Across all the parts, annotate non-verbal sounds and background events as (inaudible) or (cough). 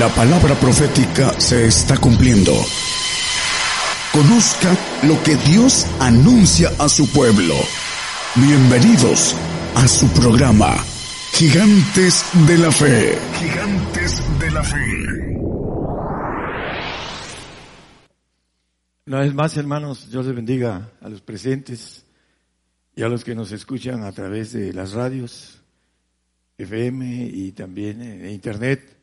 La palabra profética se está cumpliendo. Conozca lo que Dios anuncia a su pueblo. Bienvenidos a su programa, Gigantes de la Fe. Gigantes de la Fe. Una vez más, hermanos, Dios les bendiga a los presentes y a los que nos escuchan a través de las radios, FM y también en Internet.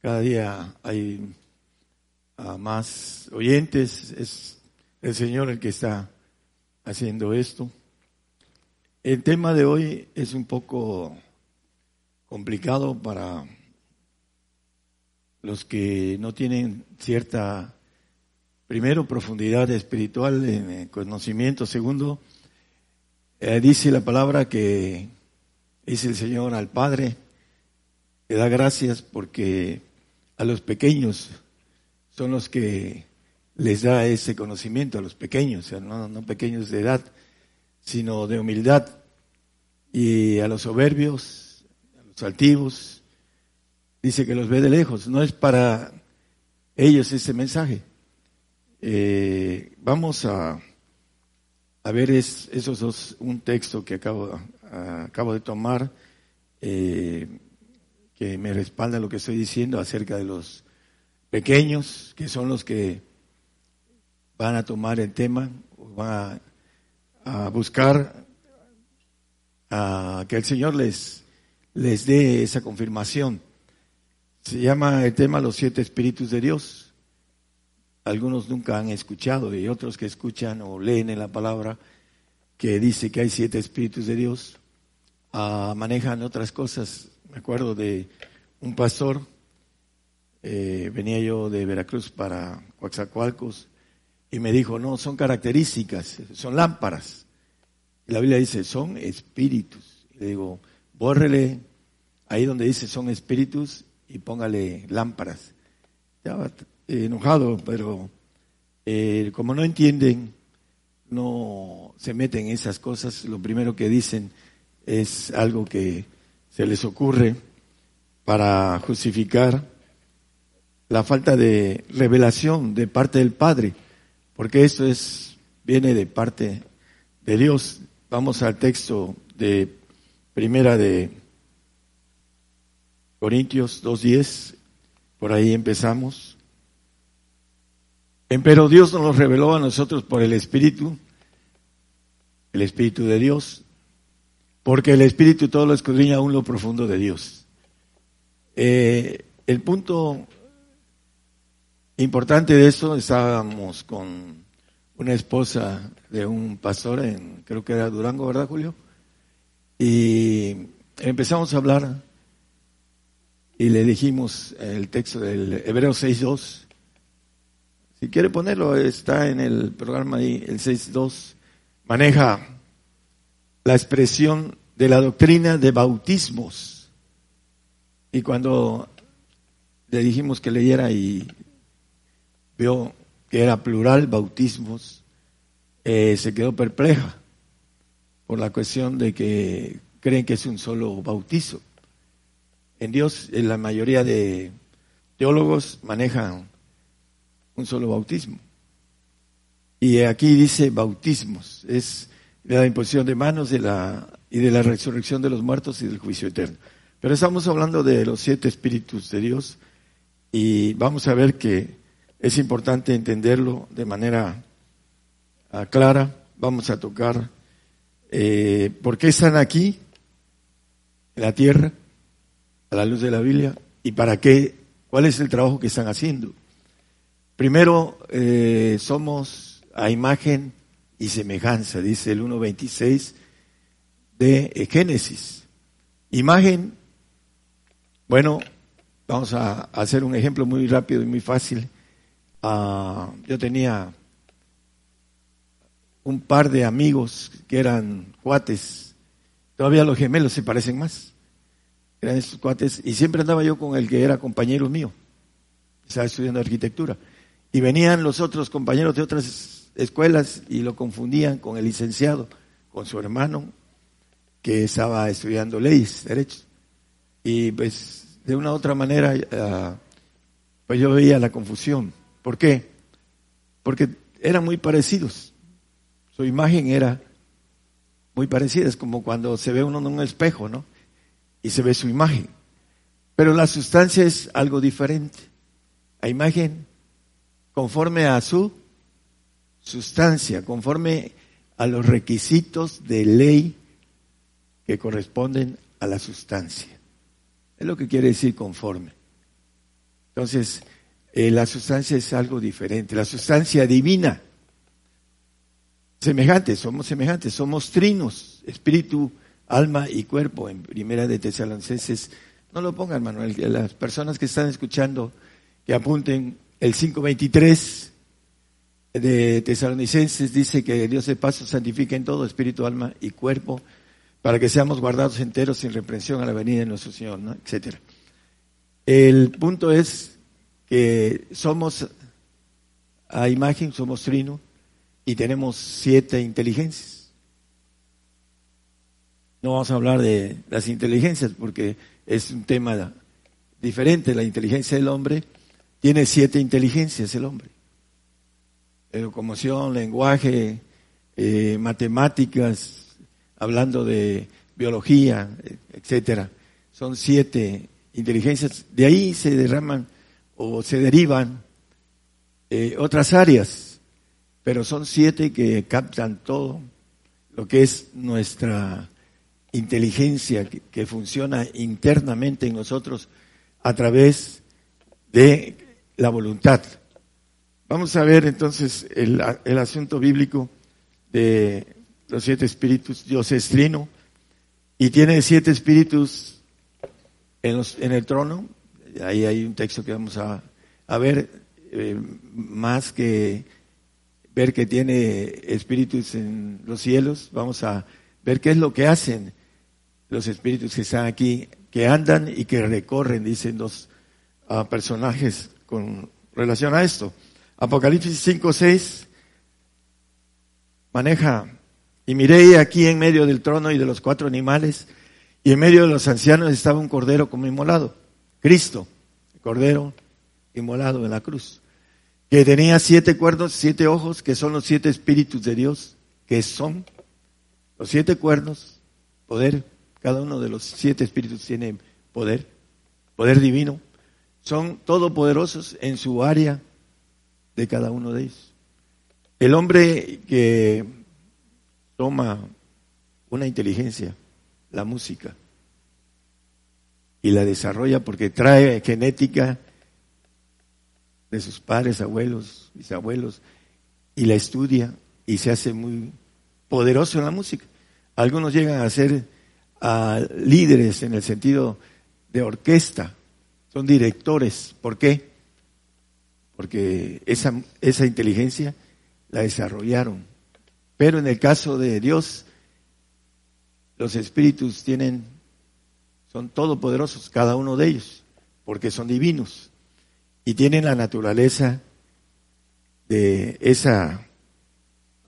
Cada día hay ah, más oyentes, es el Señor el que está haciendo esto. El tema de hoy es un poco complicado para los que no tienen cierta, primero, profundidad espiritual en conocimiento, segundo, eh, dice la palabra que dice el Señor al Padre, le da gracias porque a los pequeños son los que les da ese conocimiento, a los pequeños, o sea, no, pequeños de edad, sino de humildad. Y a los soberbios, a los altivos, dice que los ve de lejos. No es para ellos ese mensaje. Eh, vamos a, ver es, esos dos, un texto que acabo, acabo de tomar. Eh, que me respalda lo que estoy diciendo acerca de los pequeños, que son los que van a tomar el tema, van a, buscar a que el Señor les, les dé esa confirmación. Se llama el tema Los siete espíritus de Dios. Algunos nunca han escuchado y otros que escuchan o leen en la palabra que dice que hay siete espíritus de Dios, ah, manejan otras cosas me acuerdo de un pastor, eh, venía yo de Veracruz para Coaxacualcos y me dijo, no, son características, son lámparas. Y la Biblia dice, son espíritus. Le digo, bórrele ahí donde dice son espíritus y póngale lámparas. Estaba enojado, pero eh, como no entienden, no se meten en esas cosas, lo primero que dicen es algo que se les ocurre para justificar la falta de revelación de parte del Padre, porque esto es viene de parte de Dios. Vamos al texto de Primera de Corintios 2:10, por ahí empezamos. Pero Dios nos lo reveló a nosotros por el Espíritu, el Espíritu de Dios, porque el Espíritu todo lo escudriña aún lo profundo de Dios. Eh, el punto importante de eso, estábamos con una esposa de un pastor en, creo que era Durango, ¿verdad, Julio? Y empezamos a hablar y le dijimos el texto del Hebreo 6.2. Si quiere ponerlo, está en el programa ahí, el 6.2. Maneja la expresión de la doctrina de bautismos. Y cuando le dijimos que leyera y vio que era plural bautismos, eh, se quedó perpleja por la cuestión de que creen que es un solo bautizo. En Dios, en la mayoría de teólogos manejan un solo bautismo. Y aquí dice bautismos, es de la imposición de manos de la, y de la resurrección de los muertos y del juicio eterno. Pero estamos hablando de los siete espíritus de Dios y vamos a ver que es importante entenderlo de manera ah, clara. Vamos a tocar eh, por qué están aquí, en la tierra, a la luz de la Biblia, y para qué, cuál es el trabajo que están haciendo. Primero, eh, somos a imagen y semejanza, dice el 1.26 de Génesis. Imagen, bueno, vamos a hacer un ejemplo muy rápido y muy fácil. Ah, yo tenía un par de amigos que eran cuates, todavía los gemelos se parecen más, eran esos cuates, y siempre andaba yo con el que era compañero mío, estaba estudiando arquitectura, y venían los otros compañeros de otras escuelas y lo confundían con el licenciado, con su hermano, que estaba estudiando leyes, derechos. Y pues de una u otra manera, ah, pues yo veía la confusión. ¿Por qué? Porque eran muy parecidos. Su imagen era muy parecida, es como cuando se ve uno en un espejo, ¿no? Y se ve su imagen. Pero la sustancia es algo diferente. La imagen conforme a su sustancia, conforme a los requisitos de ley que corresponden a la sustancia. Es lo que quiere decir conforme. Entonces, eh, la sustancia es algo diferente. La sustancia divina, semejantes, somos semejantes, somos trinos, espíritu, alma y cuerpo. En primera de Tesalonicenses, no lo pongan, Manuel, las personas que están escuchando, que apunten el 523 de Tesalonicenses dice que Dios de paso santifica en todo, espíritu, alma y cuerpo, para que seamos guardados enteros sin reprensión a la venida de nuestro Señor, ¿no? etcétera. El punto es que somos a imagen, somos trino y tenemos siete inteligencias. No vamos a hablar de las inteligencias porque es un tema diferente. La inteligencia del hombre tiene siete inteligencias el hombre locomoción, lenguaje, eh, matemáticas, hablando de biología, etcétera. Son siete inteligencias. De ahí se derraman o se derivan eh, otras áreas, pero son siete que captan todo lo que es nuestra inteligencia que funciona internamente en nosotros a través de la voluntad. Vamos a ver entonces el, asunto bíblico de los siete espíritus. Dios es trino y tiene siete espíritus en, en el trono. Ahí hay un texto que vamos a, ver eh, más que ver que tiene espíritus en los cielos. Vamos a ver qué es lo que hacen los espíritus que están aquí, que andan y que recorren, dicen los ah, personajes con relación a esto. Apocalipsis 5, 6 maneja, y miré aquí en medio del trono y de los cuatro animales, y en medio de los ancianos estaba un cordero como inmolado, Cristo, el cordero inmolado en la cruz, que tenía siete cuernos, siete ojos, que son los siete espíritus de Dios, que son los siete cuernos, poder, cada uno de los siete espíritus tiene poder, poder divino, son todopoderosos en su área de cada uno de ellos. El hombre que toma una inteligencia, la música, y la desarrolla porque trae genética de sus padres, abuelos, bisabuelos, y la estudia y se hace muy poderoso en la música. Algunos llegan a ser líderes en el sentido de orquesta, son directores. ¿Por qué? Porque esa, esa inteligencia la desarrollaron. Pero en el caso de Dios, los espíritus tienen, son todopoderosos, cada uno de ellos, porque son divinos y tienen la naturaleza de esa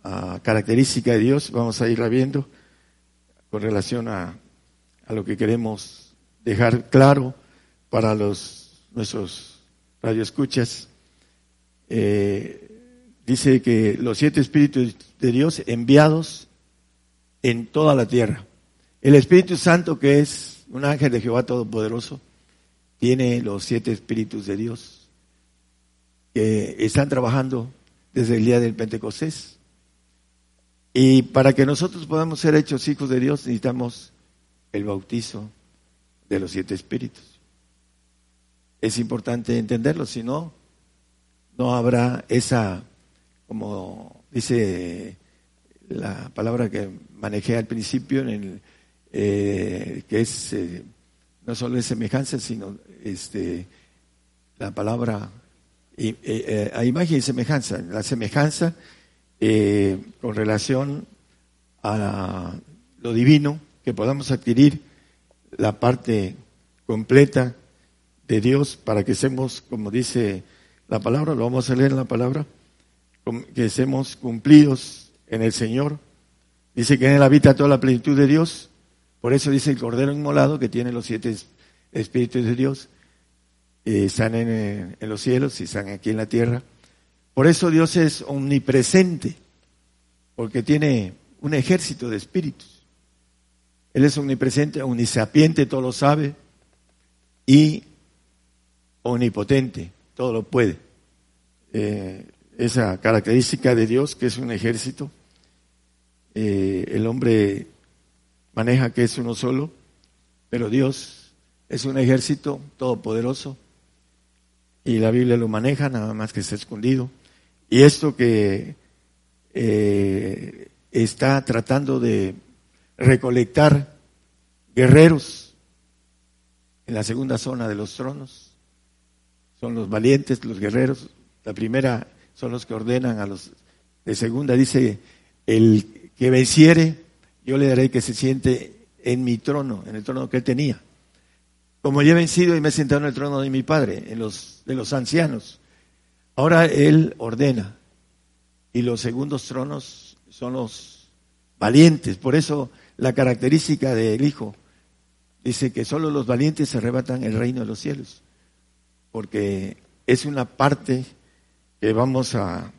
ah, característica de Dios. Vamos a irla viendo con relación a, a lo que queremos dejar claro para los nuestros radioescuchas. Eh, dice que los siete espíritus de Dios enviados en toda la tierra. El Espíritu Santo, que es un ángel de Jehová Todopoderoso, tiene los siete espíritus de Dios que están trabajando desde el día del Pentecostés. Y para que nosotros podamos ser hechos hijos de Dios necesitamos el bautizo de los siete espíritus. Es importante entenderlo, si no, no habrá esa, como dice la palabra que manejé al principio, en el, eh, que es eh, no solo es semejanza, sino este, la palabra eh, a imagen y semejanza. La semejanza con relación a lo divino, que podamos adquirir la parte completa de Dios para que seamos, como dice la palabra, lo vamos a leer en la palabra, que seamos cumplidos en el Señor. Dice que en él habita toda la plenitud de Dios. Por eso dice el Cordero Inmolado, que tiene los siete espíritus de Dios, eh, están en, en los cielos y están aquí en la tierra. Por eso Dios es omnipresente, porque tiene un ejército de espíritus. Él es omnipresente, omnisapiente, todo lo sabe, y omnipotente, todo lo puede. Eh, esa característica de Dios, que es un ejército, eh, el hombre maneja que es uno solo, pero Dios es un ejército todopoderoso y la Biblia lo maneja, nada más que está escondido. Y esto que eh, está tratando de recolectar guerreros en la segunda zona de los tronos, son los valientes, los guerreros. La primera son los que ordenan a los de segunda, dice, el que venciere, yo le daré que se siente en mi trono, en el trono que él tenía. Como yo he vencido y me he sentado en el trono de mi padre, en los, de los ancianos. Ahora él ordena. Y los segundos tronos son los valientes. Por eso la característica del Hijo dice que solo los valientes se arrebatan el reino de los cielos. Porque es una parte que vamos a,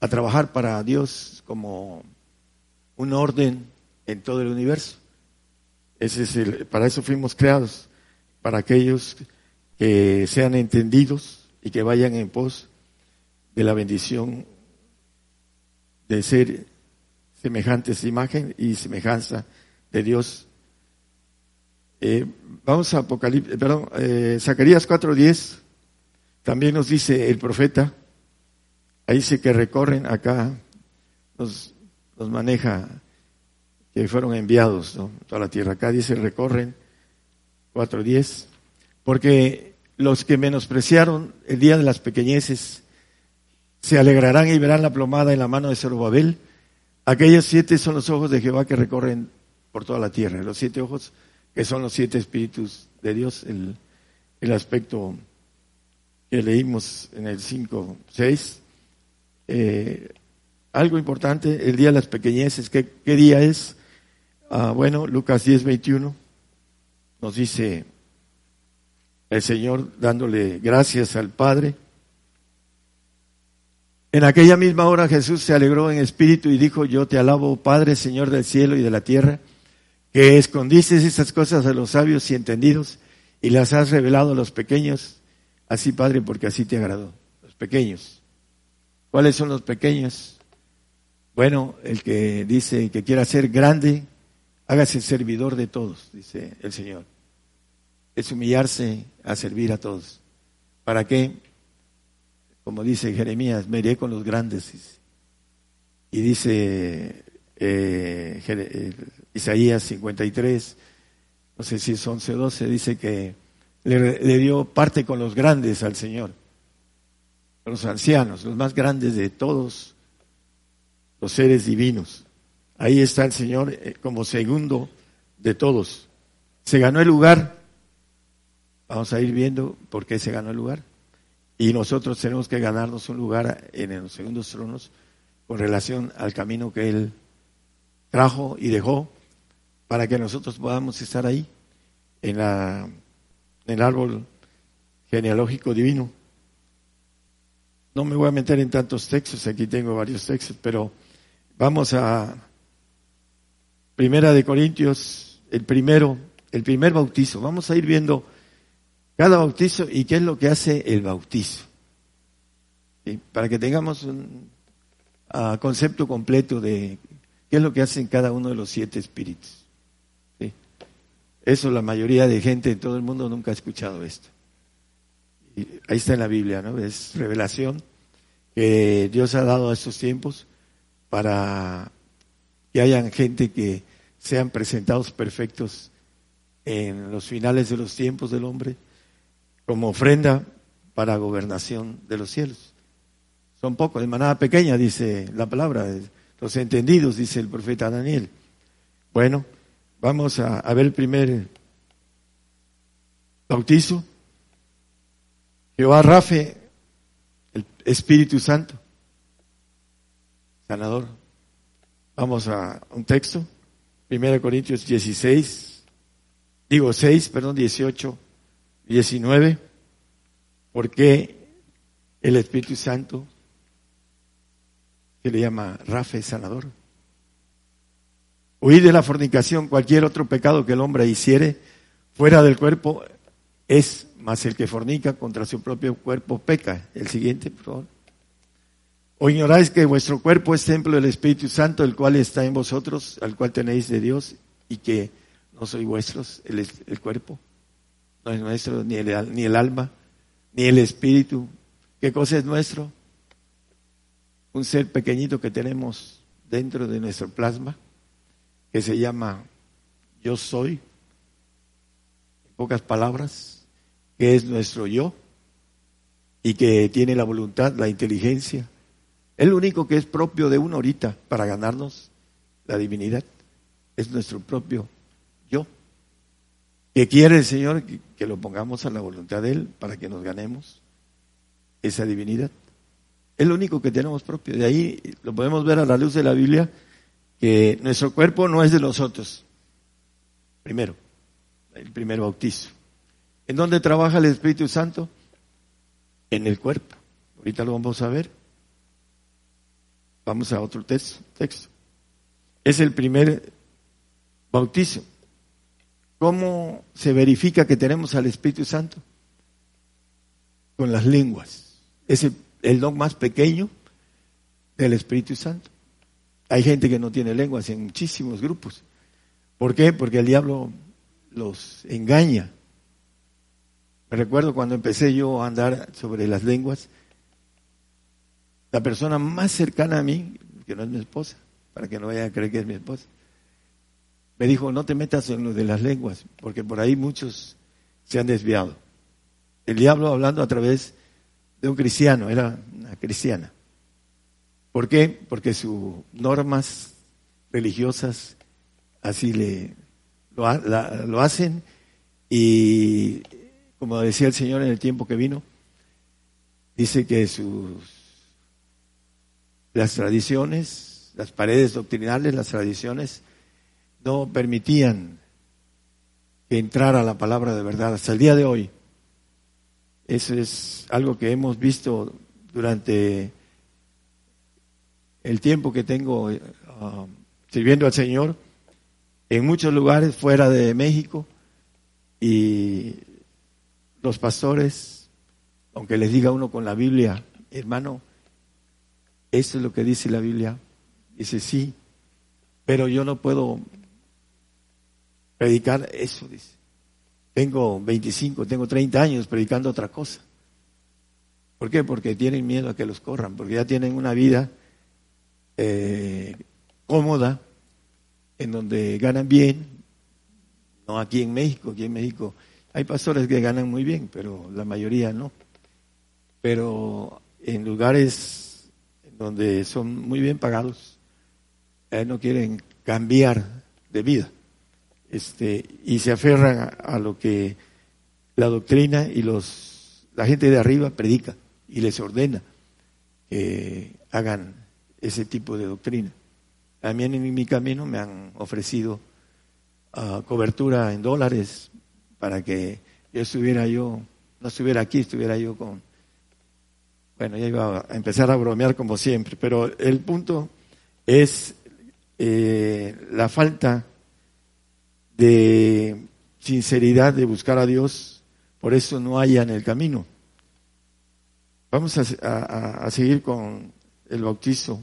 a trabajar para Dios como un orden en todo el universo. Ese es el, para eso fuimos creados, para aquellos que sean entendidos y que vayan en pos de la bendición de ser semejantes imagen y semejanza de Dios. Eh, vamos a Apocalipsis, perdón, eh, Zacarías 4.10, también nos dice el profeta, ahí dice que recorren acá, nos, nos maneja que fueron enviados ¿no? toda la tierra. Acá dice recorren 4.10, porque los que menospreciaron el día de las pequeñeces se alegrarán y verán la plomada en la mano de Zorobabel. Aquellos siete son los ojos de Jehová que recorren por toda la tierra. Los siete ojos que son los siete espíritus de Dios, el, el aspecto que leímos en el 5, 6. Eh, algo importante, el día de las pequeñeces, ¿qué, qué día es? Ah, bueno, Lucas 10, 21 nos dice el Señor dándole gracias al Padre. En aquella misma hora Jesús se alegró en espíritu y dijo, yo te alabo, Padre, Señor del cielo y de la tierra, que escondiste esas cosas a los sabios y entendidos y las has revelado a los pequeños. Así, Padre, porque así te agradó. Los pequeños. ¿Cuáles son los pequeños? Bueno, el que dice que quiera ser grande, Hágase servidor de todos, dice el Señor. Es humillarse a servir a todos. ¿Para qué? Como dice Jeremías, me iré con los grandes. Y dice eh, eh, Isaías 53, no sé si es 11 o 12, dice que le, le dio parte con los grandes al Señor, los ancianos, los más grandes de todos los seres divinos. Ahí está el Señor eh, como segundo de todos. Se ganó el lugar. Vamos a ir viendo por qué se ganó el lugar. Y nosotros tenemos que ganarnos un lugar en los segundos tronos con relación al camino que Él trajo y dejó para que nosotros podamos estar ahí en, la, en el árbol genealógico divino. No me voy a meter en tantos textos, aquí tengo varios textos, pero vamos a Primera de Corintios, el primero, el primer bautizo. Vamos a ir viendo cada bautizo y qué es lo que hace el bautizo. Para que tengamos un ah, concepto completo de qué es lo que hacen cada uno de los siete espíritus. Eso la mayoría de gente en todo el mundo nunca ha escuchado esto. Ahí está en la Biblia, ¿no? Es revelación que Dios ha dado a estos tiempos para que hayan gente que sean presentados perfectos en los finales de los tiempos del hombre como ofrenda para gobernación de los cielos. Son pocos, de manada pequeña, dice la palabra, los entendidos, dice el profeta Daniel. Bueno, vamos a, ver el primer bautizo. Jehová Rafe, el Espíritu Santo, sanador. Vamos a un texto. 1 Corintios 16, digo 6, perdón, 18, 19. por qué el Espíritu Santo se le llama Rafe sanador. Huir de la fornicación, cualquier otro pecado que el hombre hiciere fuera del cuerpo es más el que fornica contra su propio cuerpo peca. El siguiente, por favor. O ignoráis que vuestro cuerpo es templo del Espíritu Santo, el cual está en vosotros, al cual tenéis de Dios, y que no soy vuestros, el, cuerpo. No es nuestro ni el, ni el alma, ni el espíritu. ¿Qué cosa es nuestro? Un ser pequeñito que tenemos dentro de nuestro plasma, que se llama yo soy, en pocas palabras, que es nuestro yo, y que tiene la voluntad, la inteligencia, el único que es propio de uno ahorita para ganarnos la divinidad. Es nuestro propio yo. Que quiere el Señor que, lo pongamos a la voluntad de Él para que nos ganemos esa divinidad. Es lo único que tenemos propio. De ahí lo podemos ver a la luz de la Biblia, que nuestro cuerpo no es de nosotros. Primero, el primer bautizo. ¿En dónde trabaja el Espíritu Santo? En el cuerpo. Ahorita lo vamos a ver. Vamos a otro texto. texto. Es el primer bautizo. ¿Cómo se verifica que tenemos al Espíritu Santo? Con las lenguas. Es el, don más pequeño del Espíritu Santo. Hay gente que no tiene lenguas en muchísimos grupos. ¿Por qué? Porque el diablo los engaña. Me recuerdo cuando empecé yo a andar sobre las lenguas, la persona más cercana a mí, que no es mi esposa, para que no vayan a creer que es mi esposa, me dijo, no te metas en lo de las lenguas, porque por ahí muchos se han desviado. El diablo hablando a través de un cristiano, era una cristiana. ¿Por qué? Porque sus normas religiosas así le lo, lo hacen y como decía el Señor en el tiempo que vino, dice que sus las tradiciones, las paredes doctrinales, las tradiciones, no permitían que entrara la palabra de verdad hasta el día de hoy. Eso es algo que hemos visto durante el tiempo que tengo uh, sirviendo al Señor en muchos lugares fuera de México y los pastores, aunque les diga uno con la Biblia, hermano, eso es lo que dice la Biblia. Dice, sí, pero yo no puedo predicar eso, dice. Tengo 25, tengo 30 años predicando otra cosa. ¿Por qué? Porque tienen miedo a que los corran, porque ya tienen una vida eh, cómoda, en donde ganan bien, no aquí en México, aquí en México hay pastores que ganan muy bien, pero la mayoría no. Pero en lugares donde son muy bien pagados, eh, no quieren cambiar de vida este, y se aferran a, lo que la doctrina y los, la gente de arriba predica y les ordena que hagan ese tipo de doctrina. También en mi camino me han ofrecido ah, cobertura en dólares para que yo estuviera yo, no estuviera aquí, estuviera yo con bueno, ya iba a empezar a bromear como siempre, pero el punto es eh, la falta de sinceridad de buscar a Dios, por eso no haya en el camino. Vamos a, seguir con el bautizo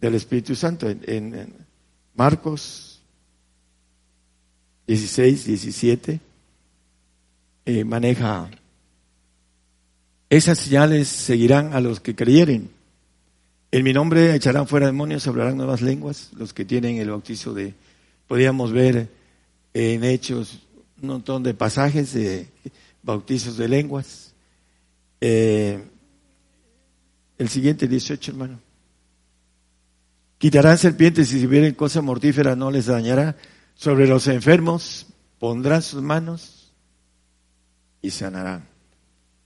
del Espíritu Santo en, Marcos 16, 17. Eh, maneja esas señales seguirán a los que creyeren. En mi nombre echarán fuera demonios, hablarán nuevas lenguas, los que tienen el bautizo de... Podríamos ver en Hechos un montón de pasajes de bautizos de lenguas. Eh, el siguiente 18, hermano. Quitarán serpientes y si vieren cosa mortífera no les dañará. Sobre los enfermos pondrán sus manos y sanarán.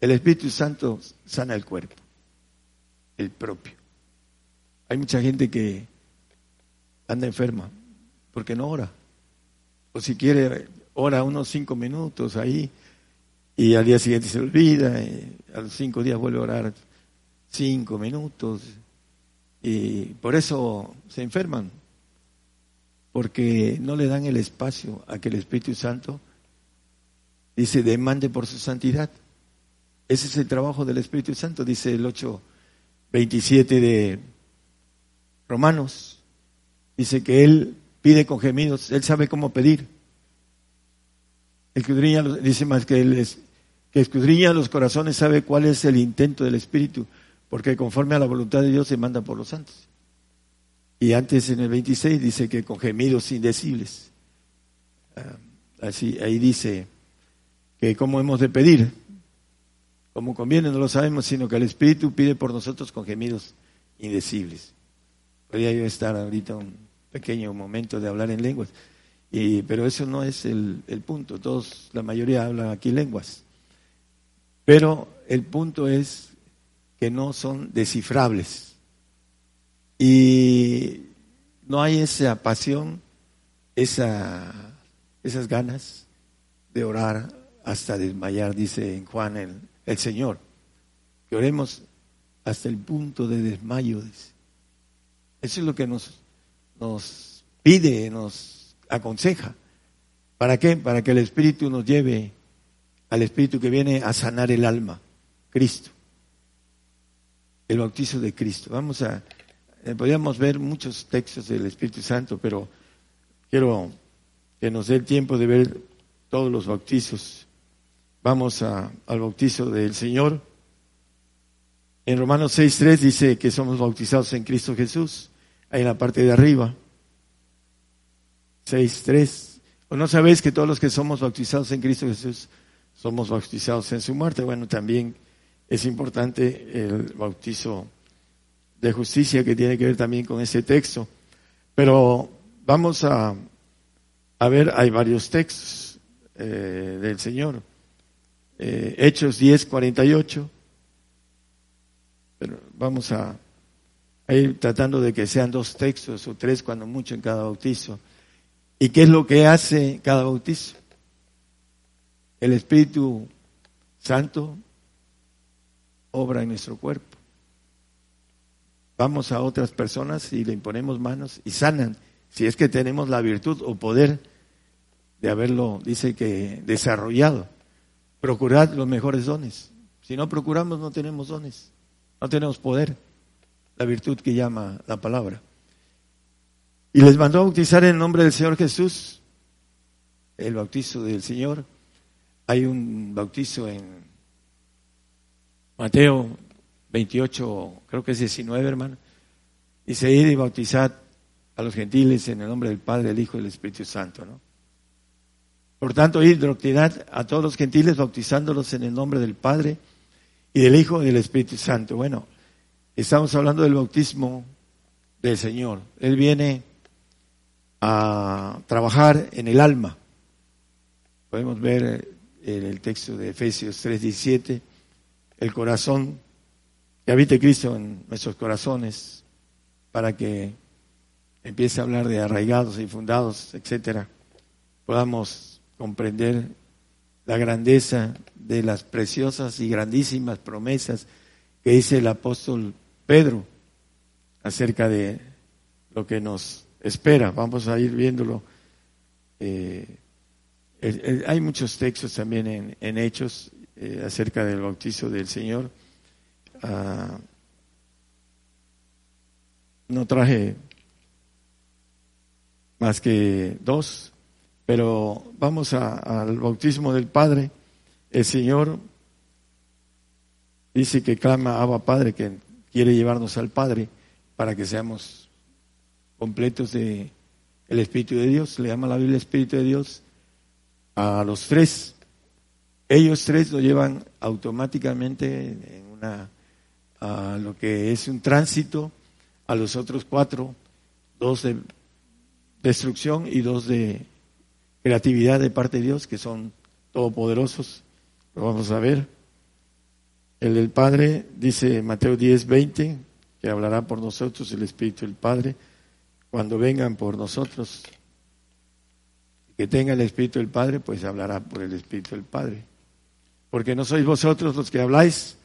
El Espíritu Santo sana el cuerpo, el propio. Hay mucha gente que anda enferma porque no ora. O si quiere, ora unos cinco minutos ahí y al día siguiente se olvida, y a los cinco días vuelve a orar cinco minutos, y por eso se enferman, porque no le dan el espacio a que el Espíritu Santo dice demande por su santidad. Ese es el trabajo del Espíritu Santo, dice el 8.27 de Romanos. Dice que Él pide con gemidos, Él sabe cómo pedir. El escudriña, dice más que Él que escudriña los corazones, sabe cuál es el intento del Espíritu, porque conforme a la voluntad de Dios se manda por los santos. Y antes en el 26 dice que con gemidos indecibles. Ah, así, ahí dice que cómo hemos de pedir. Como conviene, no lo sabemos, sino que el Espíritu pide por nosotros con gemidos indecibles. Podría yo estar ahorita un pequeño momento de hablar en lenguas, pero eso no es el, el punto. Todos, la mayoría hablan aquí lenguas. Pero el punto es que no son descifrables. Y no hay esa pasión, esa, esas ganas de orar hasta desmayar, dice en Juan el, el Señor. Que oremos hasta el punto de desmayo. Eso es lo que nos, nos pide, nos aconseja. ¿Para qué? Para que el Espíritu nos lleve al Espíritu que viene a sanar el alma, Cristo. El bautizo de Cristo. Vamos a, eh, podríamos ver muchos textos del Espíritu Santo, pero quiero que nos dé el tiempo de ver todos los bautizos Vamos al bautizo del Señor. En Romanos 6.3 dice que somos bautizados en Cristo Jesús, ahí en la parte de arriba. 6.3. ¿O no sabéis que todos los que somos bautizados en Cristo Jesús somos bautizados en su muerte? Bueno, también es importante el bautizo de justicia que tiene que ver también con ese texto. Pero vamos a, ver, hay varios textos eh, del Señor eh, Hechos 10, 48. Pero vamos a, ir tratando de que sean dos textos o tres cuando mucho en cada bautizo. ¿Y qué es lo que hace cada bautizo? El Espíritu Santo obra en nuestro cuerpo. Vamos a otras personas y le imponemos manos y sanan, si es que tenemos la virtud o poder de haberlo, dice que desarrollado. Procurad los mejores dones. Si no procuramos, no tenemos dones, no tenemos poder, la virtud que llama la palabra. Y les mandó a bautizar en nombre del Señor Jesús, el bautizo del Señor. Hay un bautizo en Mateo 28, creo que es 19, hermano. Dice, id y bautizad a los gentiles en el nombre del Padre, del Hijo y del Espíritu Santo, ¿no? Por tanto, ir doctrinad a todos los gentiles, bautizándolos en el nombre del Padre y del Hijo y del Espíritu Santo. Bueno, estamos hablando del bautismo del Señor. Él viene a trabajar en el alma. Podemos ver en el texto de Efesios 3:17, el corazón, que habite Cristo en nuestros corazones, para que empiece a hablar de arraigados y fundados, etcétera, podamos comprender la grandeza de las preciosas y grandísimas promesas que dice el apóstol Pedro acerca de lo que nos espera. Vamos a ir viéndolo. Eh, hay muchos textos también en, Hechos eh, acerca del bautizo del Señor. Ah, no traje más que dos. Pero vamos al bautismo del Padre. El Señor dice que clama Abba Padre, que quiere llevarnos al Padre para que seamos completos de el Espíritu de Dios. Le llama la Biblia Espíritu de Dios a los tres. Ellos tres lo llevan automáticamente en una a lo que es un tránsito a los otros cuatro, dos de destrucción y dos de creatividad de parte de Dios, que son todopoderosos. Lo vamos a ver. El del Padre, dice Mateo 10, 20, que hablará por nosotros el Espíritu del Padre, cuando vengan por nosotros. Que tenga el Espíritu del Padre, pues hablará por el Espíritu del Padre. Porque no sois vosotros los que habláis,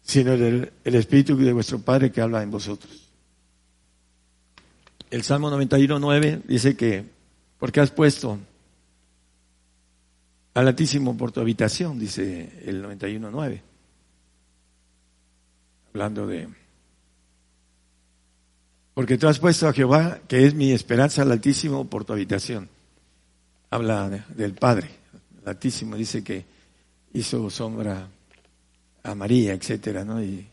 sino el, Espíritu de vuestro Padre que habla en vosotros. El Salmo 91.9 dice que, porque has puesto al Altísimo por tu habitación, dice el 91.9, hablando de... Porque tú has puesto a Jehová, que es mi esperanza, al Altísimo por tu habitación. Habla del Padre. El Altísimo dice que hizo sombra a María, etcétera, ¿no? Y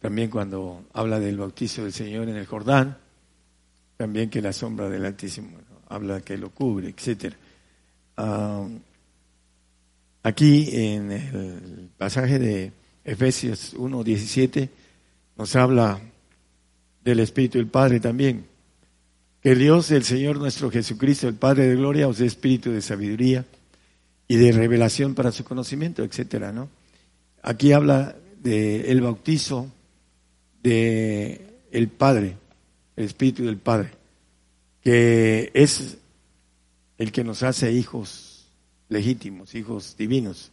también cuando habla del bautizo del Señor en el Jordán, también que la sombra del Altísimo habla que lo cubre, etcétera. Aquí en el pasaje de Efesios 1, 17 nos habla del Espíritu del Padre también. Que Dios, el Señor nuestro Jesucristo, el Padre de gloria, os dé espíritu de sabiduría y de revelación para su conocimiento, etcétera, ¿no? Aquí habla del el bautizo de el Padre, el Espíritu del Padre, que es el que nos hace hijos legítimos, hijos divinos.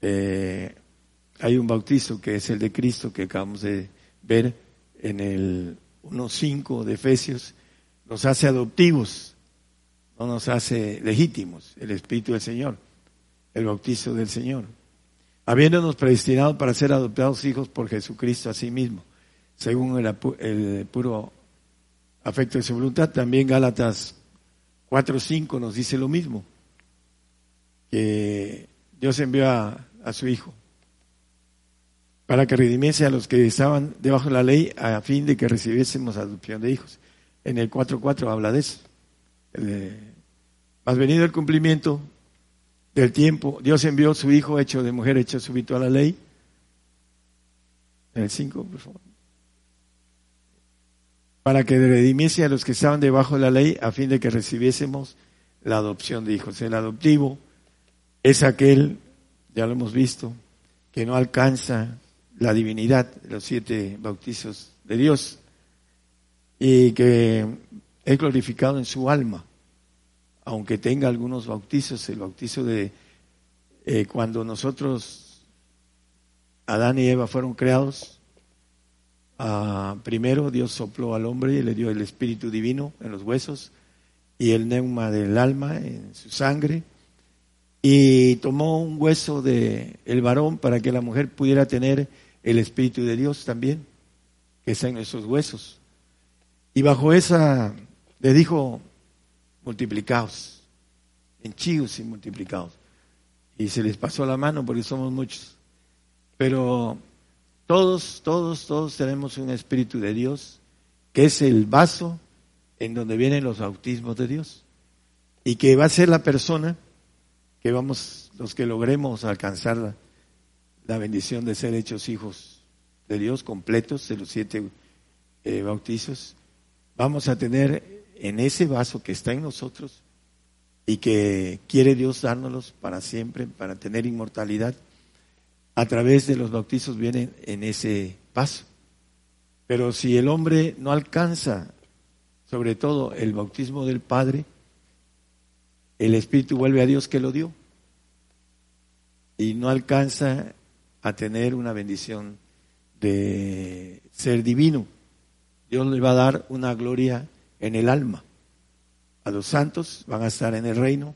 Eh, hay un bautizo que es el de Cristo que acabamos de ver en el 1.5 de Efesios, nos hace adoptivos, no nos hace legítimos, el Espíritu del Señor, el bautizo del Señor, habiéndonos predestinado para ser adoptados hijos por Jesucristo a sí mismo, según el, puro afecto de su voluntad. También Gálatas 4.5 nos dice lo mismo, que Dios envió a, a su Hijo para que redimiese a los que estaban debajo de la ley a fin de que recibiésemos adopción de hijos. En el 4.4 habla de eso. Has venido el cumplimiento del tiempo, Dios envió su hijo hecho de mujer, hecho súbito a la ley. El 5, por favor. Para que redimiese a los que estaban debajo de la ley a fin de que recibiésemos la adopción de hijos. El adoptivo es aquel, ya lo hemos visto, que no alcanza la divinidad, los siete bautizos de Dios, y que es glorificado en su alma, aunque tenga algunos bautizos, el bautizo de eh, cuando nosotros, Adán y Eva fueron creados, ah, primero Dios sopló al hombre y le dio el espíritu divino en los huesos y el neuma del alma en su sangre, y tomó un hueso de varón para que la mujer pudiera tener el Espíritu de Dios también, que está en nuestros huesos. Y bajo esa le dijo, multiplicaos, henchidos y multiplicaos. Y se les pasó la mano porque somos muchos. Pero todos, todos, todos tenemos un Espíritu de Dios, que es el vaso en donde vienen los bautismos de Dios. Y que va a ser la persona que vamos, los que logremos alcanzarla la bendición de ser hechos hijos de Dios completos de los siete eh, bautizos, vamos a tener en ese vaso que está en nosotros y que quiere Dios dárnoslos para siempre, para tener inmortalidad, a través de los bautizos vienen en ese vaso. Pero si el hombre no alcanza, sobre todo el bautismo del Padre, el Espíritu vuelve a Dios que lo dio y no alcanza a tener una bendición de ser divino. Dios le va a dar una gloria en el alma. A los santos van a estar en el reino,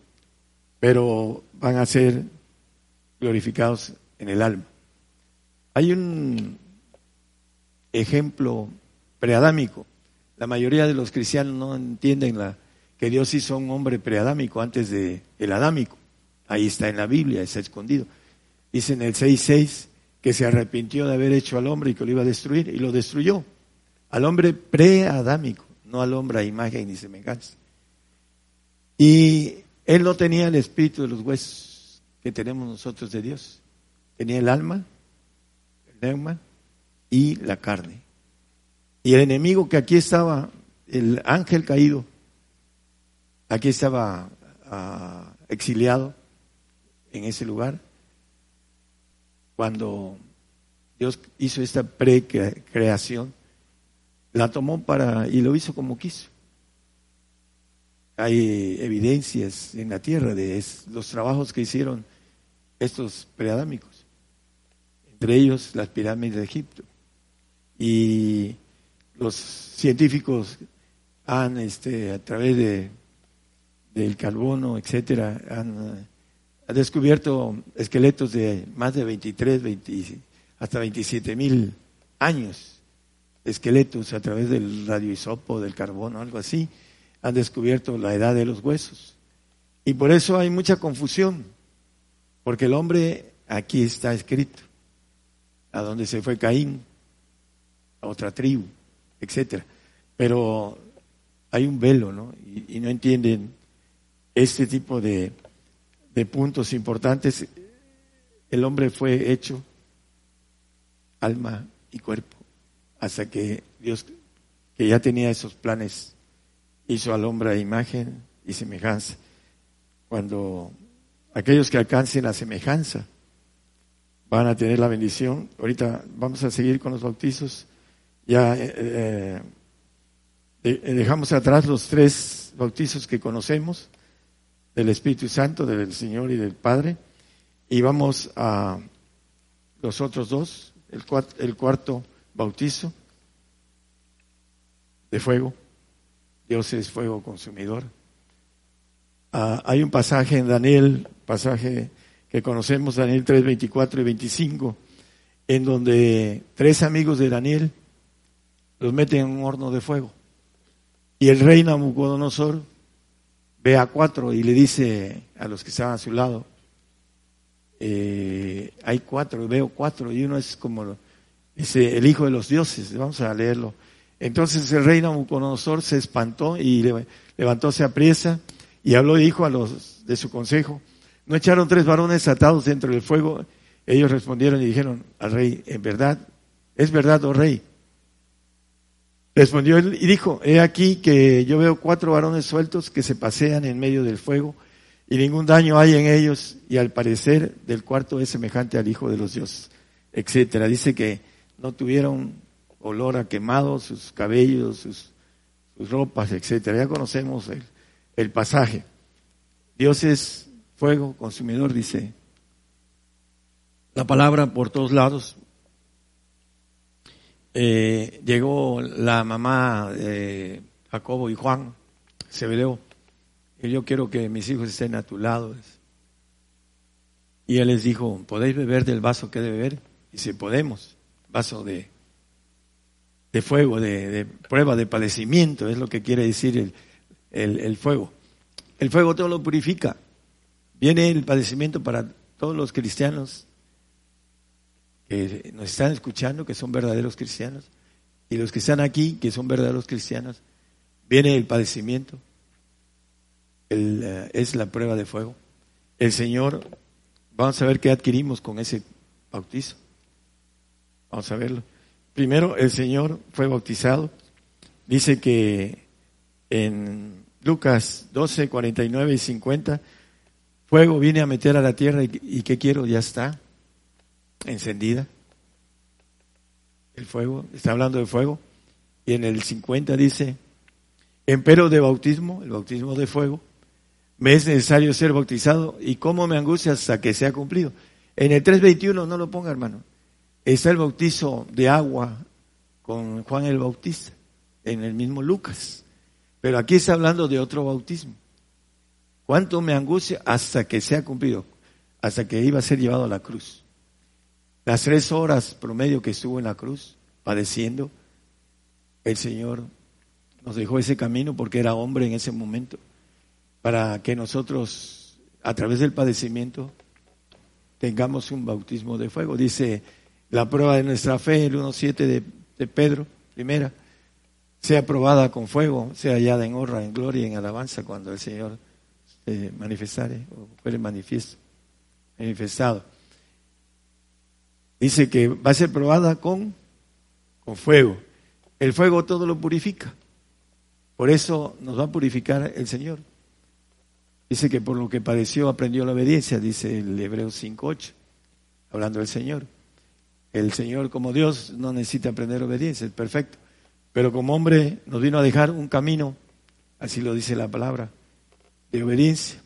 pero van a ser glorificados en el alma. Hay un ejemplo preadámico. La mayoría de los cristianos no entienden que Dios hizo un hombre preadámico antes de adámico. Ahí está en la Biblia, está escondido. Dice en el 6.6 que se arrepintió de haber hecho al hombre y que lo iba a destruir y lo destruyó. Al hombre preadámico, no al hombre a imagen ni semejanza. Y él no tenía el espíritu de los huesos que tenemos nosotros de Dios. Tenía el alma, el neuma y la carne. Y el enemigo que aquí estaba, el ángel caído, aquí estaba ah, exiliado en ese lugar, cuando Dios hizo esta precreación, la tomó para y lo hizo como quiso. Hay evidencias en la tierra de los trabajos que hicieron estos preadámicos, entre ellos las pirámides de Egipto. Y los científicos han, este, a través de, del carbono, etcétera, han, descubierto esqueletos de más de 23, 20, hasta 27 mil años, esqueletos a través del radioisopo, del carbono, algo así, han descubierto la edad de los huesos. Y por eso hay mucha confusión, porque el hombre aquí está escrito, a donde se fue Caín, a otra tribu, etcétera. Pero hay un velo, ¿no? Y, no entienden este tipo de, de puntos importantes. El hombre fue hecho alma y cuerpo, hasta que Dios, que ya tenía esos planes, hizo al hombre a imagen y semejanza. Cuando aquellos que alcancen la semejanza van a tener la bendición. Ahorita vamos a seguir con los bautizos. Ya eh, eh, dejamos atrás los tres bautizos que conocemos del Espíritu Santo, del Señor y del Padre, y vamos a los otros dos, el, el cuarto bautizo de fuego. Dios es fuego consumidor. Ah, hay un pasaje en Daniel, pasaje que conocemos, Daniel 3, 24 y 25, en donde tres amigos de Daniel los meten en un horno de fuego. Y el rey Nabucodonosor ve a cuatro y le dice a los que estaban a su lado, eh, hay cuatro, veo cuatro, y uno es como dice el hijo de los dioses, vamos a leerlo. Entonces el rey Nabucodonosor se espantó y levantóse a priesa y habló y dijo a los de su consejo, ¿no echaron tres varones atados dentro del fuego? Ellos respondieron y dijeron al rey, en verdad, es verdad, oh rey. Respondió él y dijo, he aquí que yo veo cuatro varones sueltos que se pasean en medio del fuego y ningún daño hay en ellos y al parecer del cuarto es semejante al Hijo de los Dioses, etcétera. Dice que no tuvieron olor a quemado sus cabellos, sus, ropas, etcétera. Ya conocemos el, el pasaje. Dios es fuego consumidor, dice la palabra por todos lados. Eh, llegó la mamá de Jacobo y Juan, Zebedeo, y yo quiero que mis hijos estén a tu lado. Y él les dijo, ¿podéis beber del vaso que de beber? Y si podemos, vaso de, de fuego, de, prueba, de padecimiento, es lo que quiere decir el, el fuego. El fuego todo lo purifica. Viene el padecimiento para todos los cristianos que nos están escuchando, que son verdaderos cristianos, y los que están aquí, que son verdaderos cristianos. Viene el padecimiento, eh, es la prueba de fuego. El Señor, vamos a ver qué adquirimos con ese bautizo. Vamos a verlo. Primero, el Señor fue bautizado. Dice que en Lucas 12, 49 y 50, fuego viene a meter a la tierra y, ¿qué quiero? Ya está, encendida. El fuego, está hablando de fuego. Y en el 50 dice, empero de bautismo, el bautismo de fuego, me es necesario ser bautizado y cómo me angustia hasta que sea cumplido. En el 3.21 no lo ponga, hermano. Está el bautizo de agua con Juan el Bautista, en el mismo Lucas. Pero aquí está hablando de otro bautismo. ¿Cuánto me angustia hasta que sea cumplido? Hasta que iba a ser llevado a la cruz. Las tres horas promedio que estuvo en la cruz, padeciendo, el Señor nos dejó ese camino porque era hombre en ese momento, para que nosotros, a través del padecimiento, tengamos un bautismo de fuego. Dice la prueba de nuestra fe, el 1.7 de, de Pedro, primera, sea probada con fuego, sea hallada en honra, en gloria, en alabanza cuando el Señor se manifestare o fuere manifiesto, manifestado. Dice que va a ser probada con, con fuego. El fuego todo lo purifica. Por eso nos va a purificar el Señor. Dice que por lo que padeció aprendió la obediencia, dice el Hebreo 5.8, hablando del Señor. El Señor como Dios no necesita aprender obediencia, es perfecto. Pero como hombre nos vino a dejar un camino, así lo dice la palabra, de obediencia.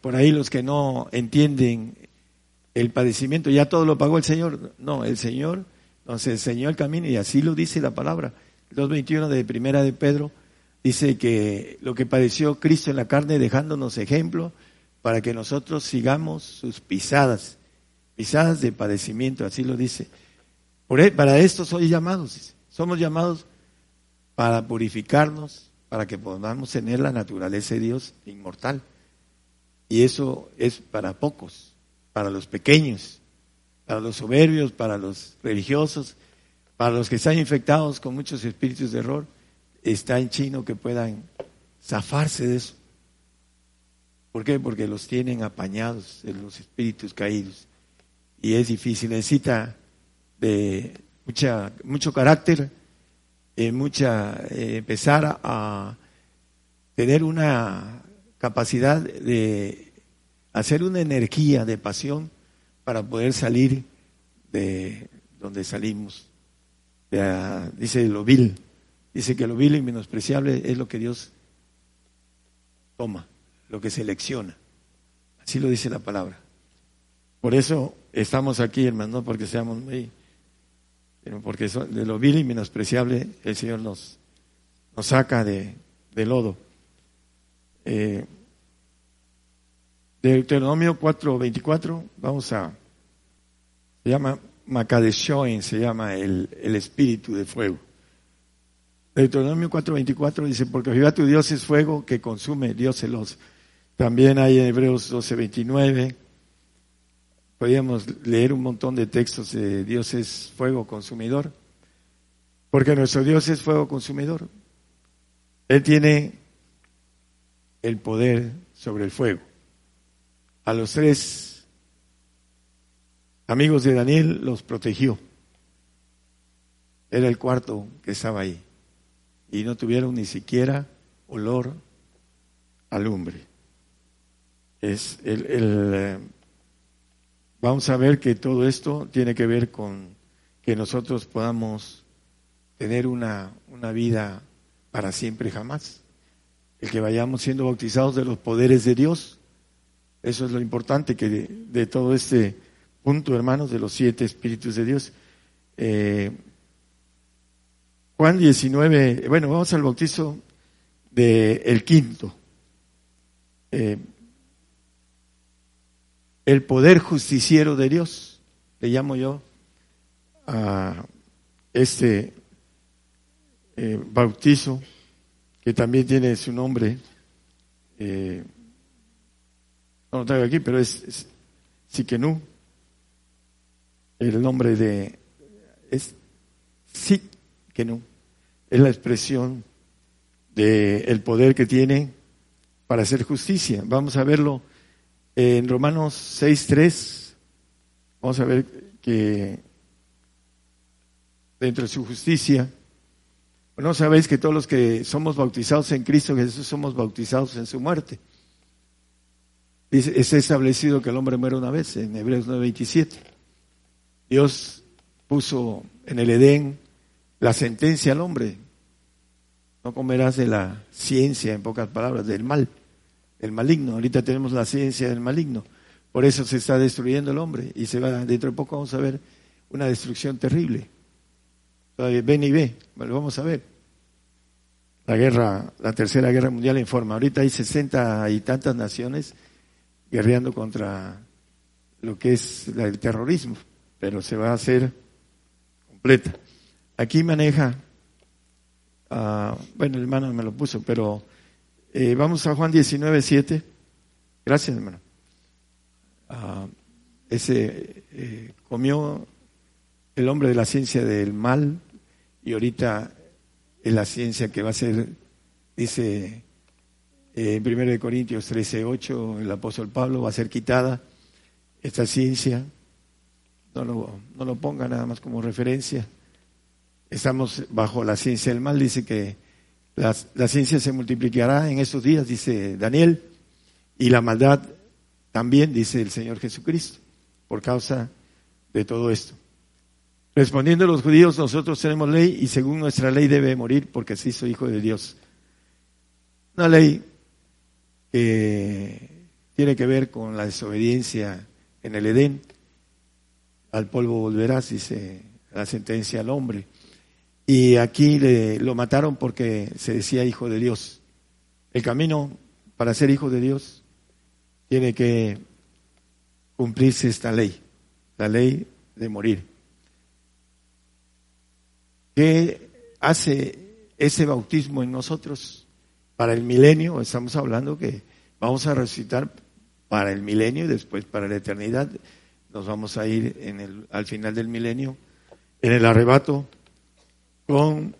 Por ahí los que no entienden el padecimiento, ya todo lo pagó el Señor. No, el Señor nos enseñó el camino y así lo dice la palabra. El 2.21 de Primera de Pedro dice que lo que padeció Cristo en la carne dejándonos ejemplo para que nosotros sigamos sus pisadas, pisadas de padecimiento, así lo dice. Por, e, para esto soy llamados, somos llamados para purificarnos, para que podamos tener la naturaleza de Dios inmortal. Y eso es para pocos, para los pequeños, para los soberbios, para los religiosos, para los que están infectados con muchos espíritus de error, está en chino que puedan zafarse de eso. ¿Por qué? Porque los tienen apañados en los espíritus caídos. Y es difícil, necesita de mucha, mucho carácter, eh, mucha, eh, empezar a tener una capacidad de hacer una energía de pasión para poder salir de donde salimos. dice lo vil, dice que lo vil y menospreciable es lo que Dios toma, lo que selecciona. Así lo dice la palabra. Por eso estamos aquí, hermano, no porque seamos muy, porque de lo vil y menospreciable el Señor nos, saca de, de lodo. Eh, Deuteronomio 4:24, vamos a, se llama Makadeshoin, se llama el, el espíritu de fuego. Deuteronomio 4:24 dice, porque Jehová tu Dios es fuego que consume, Dios celoso. También hay en Hebreos 12:29, podríamos leer un montón de textos de Dios es fuego consumidor, porque nuestro Dios es fuego consumidor. Él tiene el poder sobre el fuego a los tres amigos de Daniel los protegió. Era el cuarto que estaba ahí. Y no tuvieron ni siquiera olor a lumbre. Es el, eh, vamos a ver que todo esto tiene que ver con que nosotros podamos tener una, una vida para siempre jamás. El que vayamos siendo bautizados de los poderes de Dios eso es lo importante que de, todo este punto, hermanos, de los siete espíritus de Dios. Eh, Juan 19, bueno, vamos al bautizo del el quinto. Eh, el poder justiciero de Dios, le llamo yo a este eh, bautizo, que también tiene su nombre no lo traigo aquí, pero es, Sikenú. El nombre de es Sikenú. Es la expresión del el poder que tiene para hacer justicia. Vamos a verlo en Romanos 6.3. Vamos a ver que dentro de su justicia, no sabéis que todos los que somos bautizados en Cristo Jesús somos bautizados en su muerte es establecido que el hombre muere una vez, en Hebreos 9:27. Dios puso en el Edén la sentencia al hombre. No comerás de la ciencia, en pocas palabras, del mal, el maligno. Ahorita tenemos la ciencia del maligno. Por eso se está destruyendo el hombre y se va, dentro de poco vamos a ver una destrucción terrible. Ven y ve, lo vamos a ver. La guerra, la tercera guerra mundial informa. Ahorita hay sesenta y tantas naciones guerreando contra lo que es el terrorismo, pero se va a hacer completa. Aquí maneja, uh, bueno, el hermano me lo puso, pero eh, vamos a Juan 19, 7. Gracias, hermano. Uh, ese eh, comió el hombre de la ciencia del mal y ahorita es la ciencia que va a ser, dice eh, en 1 Corintios 13, 8, el apóstol Pablo va a ser quitada esta ciencia. No lo, no lo ponga nada más como referencia. Estamos bajo la ciencia del mal. Dice que la, la ciencia se multiplicará en estos días, dice Daniel, y la maldad también, dice el Señor Jesucristo, por causa de todo esto. Respondiendo a los judíos, nosotros tenemos ley y según nuestra ley debe morir porque se hizo hijo de Dios. Una ley que tiene que ver con la desobediencia en el Edén al polvo volverás, dice la sentencia al hombre. Y aquí le, lo mataron porque se decía hijo de Dios. El camino para ser hijo de Dios tiene que cumplirse esta ley, la ley de morir. ¿Qué hace ese bautismo en nosotros? Para el milenio, estamos hablando que vamos a resucitar para el milenio y después para la eternidad. Nos vamos a ir en el, al final del milenio en el arrebato con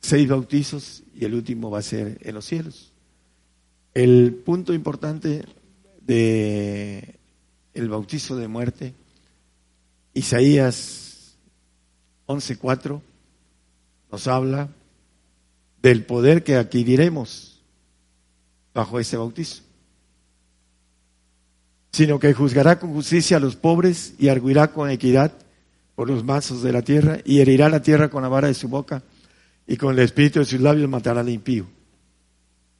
seis bautizos y el último va a ser en los cielos. El punto importante de el bautizo de muerte, Isaías 11:4 nos habla del poder que adquiriremos bajo ese bautizo, sino que juzgará con justicia a los pobres y arguirá con equidad por los mazos de la tierra y herirá la tierra con la vara de su boca y con el espíritu de sus labios matará al impío.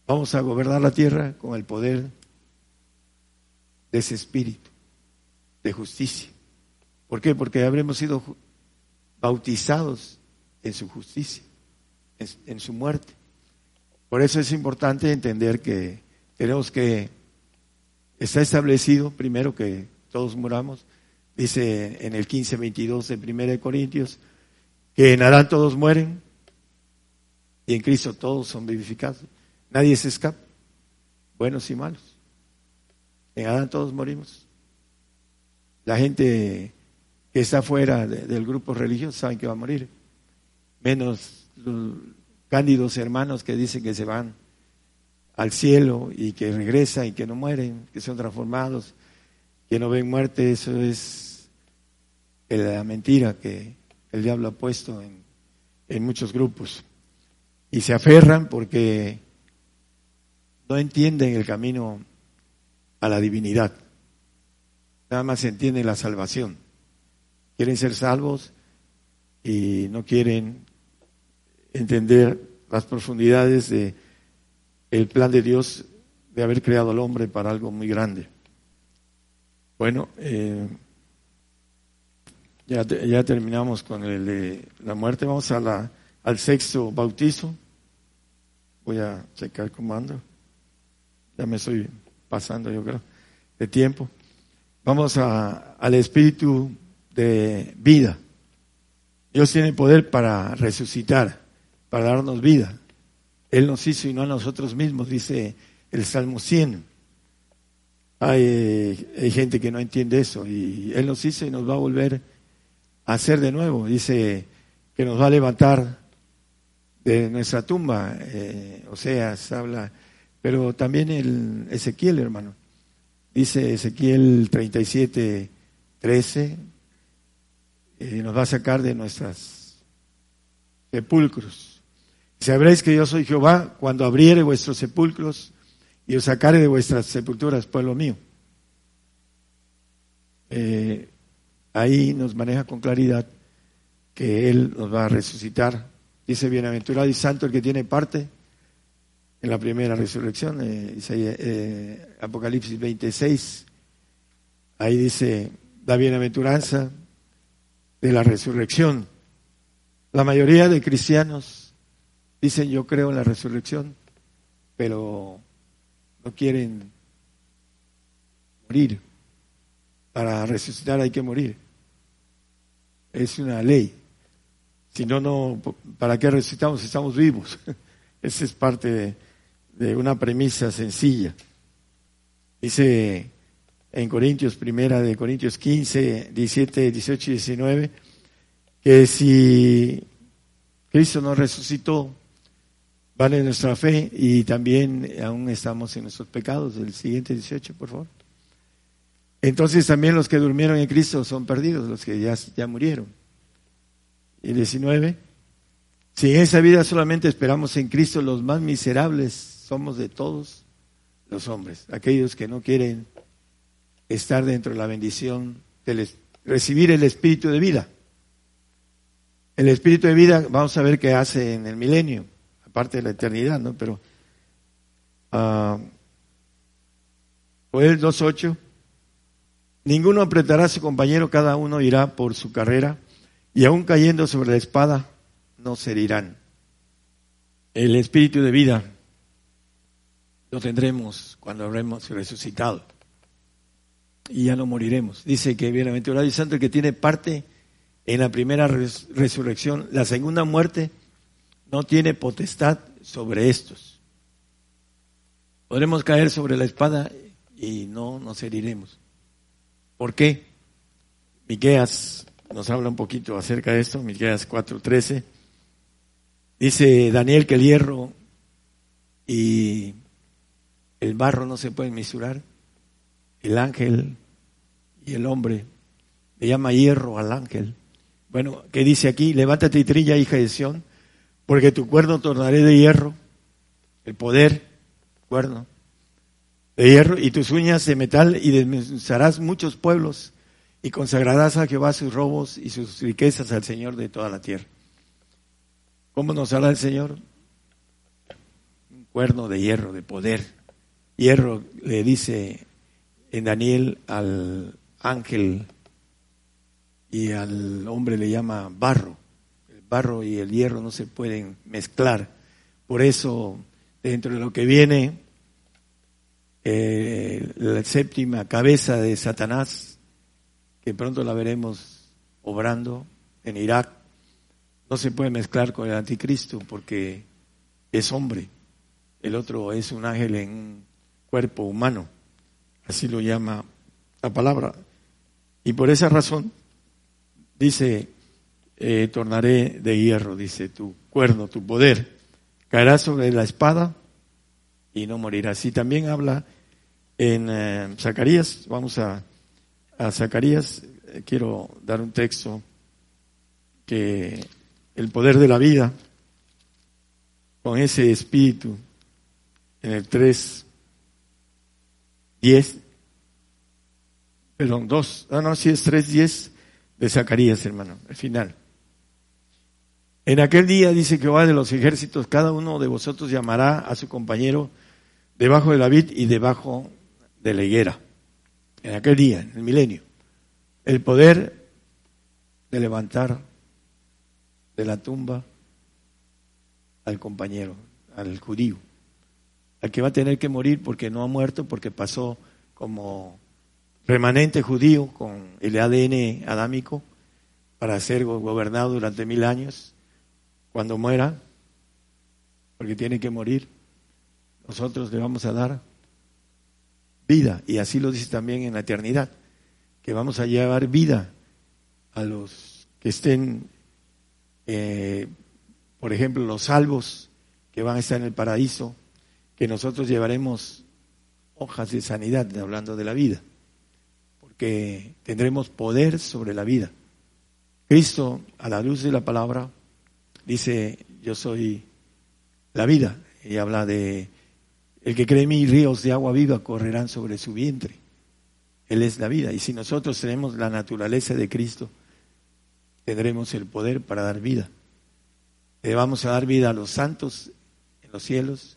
Vamos a gobernar la tierra con el poder de ese espíritu de justicia. ¿Por qué? Porque habremos sido bautizados en su justicia, en, en su muerte. Por eso es importante entender que tenemos que, está establecido primero que todos muramos, dice en el 15:22 de 1 Corintios, que en Adán todos mueren y en Cristo todos son vivificados. Nadie se escapa, buenos y malos. En Adán todos morimos. La gente que está fuera del grupo religioso sabe que va a morir, menos los cándidos hermanos que dicen que se van al cielo y que regresan y que no mueren, que son transformados, que no ven muerte, eso es la mentira que el diablo ha puesto en, en muchos grupos. Y se aferran porque no entienden el camino a la divinidad. Nada más entienden la salvación. Quieren ser salvos y no quieren entender las profundidades de el plan de Dios de haber creado al hombre para algo muy grande. Bueno, eh, ya, terminamos con el de la muerte. Vamos a la, al sexto bautizo. Voy a checar cómo ando. Ya me estoy pasando, yo creo, de tiempo. Vamos a, al espíritu de vida. Dios tiene poder para resucitar, para darnos vida. Él nos hizo y no a nosotros mismos, dice el Salmo 100. Hay, hay gente que no entiende eso y Él nos hizo y nos va a volver hacer de nuevo. Dice que nos va a levantar de nuestra tumba, eh, o sea, se habla, pero también el Ezequiel, hermano. Dice Ezequiel 37, 13, eh, nos va a sacar de nuestras sepulcros. Sabréis que yo soy Jehová cuando abriere vuestros sepulcros y os sacare de vuestras sepulturas, pueblo mío. Eh, ahí nos maneja con claridad que Él nos va a resucitar. Dice, bienaventurado y santo el que tiene parte en la primera resurrección, eh, eh, Apocalipsis 26, ahí dice la bienaventuranza de la resurrección. La mayoría de cristianos dicen yo creo en la resurrección, pero no quieren morir. Para resucitar hay que morir. Es una ley. Si no, no, ¿para qué resucitamos si estamos vivos? (laughs) Esa es parte de, una premisa sencilla. Dice en Corintios, primera de Corintios 15, 17, 18 y 19, que si Cristo nos resucitó, vale nuestra fe y también aún estamos en nuestros pecados. El siguiente 18, por favor. Entonces también los que durmieron en Cristo son perdidos, los que ya, ya murieron. Y 19. Si en esa vida solamente esperamos en Cristo, los más miserables somos de todos los hombres, aquellos que no quieren estar dentro de la bendición de recibir el espíritu de vida. El espíritu de vida, vamos a ver qué hace en el milenio, aparte de la eternidad, ¿no? Pero uh, Joel 2.8 Ninguno apretará a su compañero, cada uno irá por su carrera, y aun cayendo sobre la espada, no se herirán. El espíritu de vida lo tendremos cuando habremos resucitado. Y ya no moriremos. Dice que bienaventurado y santo el que tiene parte en la primera resurrección. La segunda muerte no tiene potestad sobre estos. Podremos caer sobre la espada y no nos heriremos. ¿Por qué? Miqueas nos habla un poquito acerca de esto, Miqueas 4:13. Dice Daniel que el hierro y el barro no se pueden misurar. El ángel y el hombre le llama hierro al ángel. Bueno, ¿qué dice aquí? Levántate y trilla, hija de Sión, porque tu cuerno tornaré de hierro, el poder, cuerno, de hierro, y tus uñas de metal, y desmenuzarás muchos pueblos, y consagrarás a Jehová sus robos y sus riquezas al Señor de toda la tierra. ¿Cómo nos habla el Señor? Un cuerno de hierro, de poder. Hierro le dice en Daniel al ángel y al hombre le llama barro. El barro y el hierro no se pueden mezclar. Por eso, dentro de lo que viene, eh, la séptima cabeza de Satanás, que pronto la veremos obrando en Irak, no se puede mezclar con el anticristo porque es hombre. El otro es un ángel en un cuerpo humano. Así lo llama la palabra. Y por esa razón dice, eh, tornaré de hierro, dice, tu cuerno, tu poder, caerá sobre la espada y no morirás. Y también habla en eh, Zacarías, vamos a, a Zacarías, eh, quiero dar un texto que el poder de la vida, con ese espíritu, en el 3, 10, perdón, 2, no, no, si es 3, 10 de Zacarías, hermano, el final. En aquel día, dice Jehová de los ejércitos, cada uno de vosotros llamará a su compañero debajo de la vid y debajo de la higuera. En aquel día, en el milenio. El poder de levantar de la tumba al compañero, al judío, al que va a tener que morir porque no ha muerto, porque pasó como remanente judío con el ADN adámico para ser gobernado durante mil años. Cuando muera, porque tiene que morir, nosotros le vamos a dar vida. Y así lo dice también en la eternidad, que vamos a llevar vida a los que estén, eh, por ejemplo, los salvos que van a estar en el paraíso, que nosotros llevaremos hojas de sanidad, hablando de la vida que tendremos poder sobre la vida. Cristo, a la luz de la palabra, dice, yo soy la vida, y habla de, el que cree en mí, ríos de agua viva correrán sobre su vientre. Él es la vida, y si nosotros tenemos la naturaleza de Cristo, tendremos el poder para dar vida. Le vamos a dar vida a los santos en los cielos,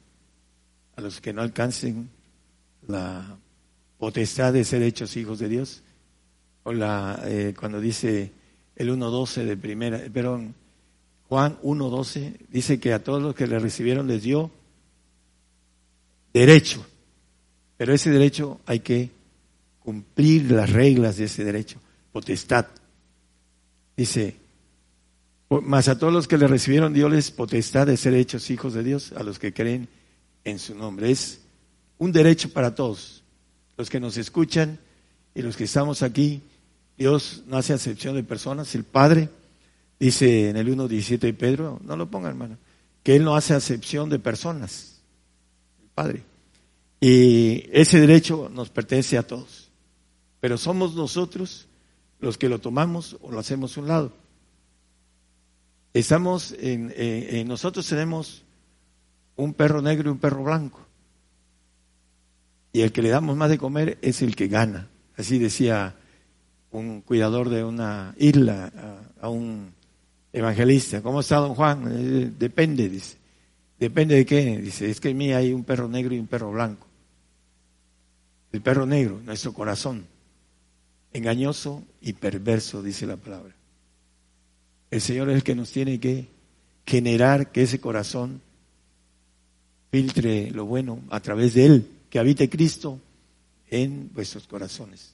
a los que no alcancen la potestad de ser hechos hijos de Dios. O la, eh, cuando dice el 1.12 de primera, perdón, Juan 1.12 dice que a todos los que le recibieron les dio derecho. Pero ese derecho hay que cumplir las reglas de ese derecho, potestad. Dice, más a todos los que le recibieron dio les potestad de ser hechos hijos de Dios, a los que creen en su nombre. Es un derecho para todos los que nos escuchan y los que estamos aquí, Dios no hace acepción de personas. El Padre dice en el 1.17 de Pedro, no lo ponga hermano, que Él no hace acepción de personas. Padre. Y ese derecho nos pertenece a todos. Pero somos nosotros los que lo tomamos o lo hacemos a un lado. Estamos en, en nosotros tenemos un perro negro y un perro blanco y el que le damos más de comer es el que gana. Así decía un cuidador de una isla a, un evangelista. ¿Cómo está don Juan? Eh, depende, dice. ¿Depende de qué? Dice, es que en mí hay un perro negro y un perro blanco. El perro negro, nuestro corazón. engañoso y perverso, dice la palabra. El Señor es el que nos tiene que generar que ese corazón filtre lo bueno a través de Él, que habite Cristo en vuestros corazones.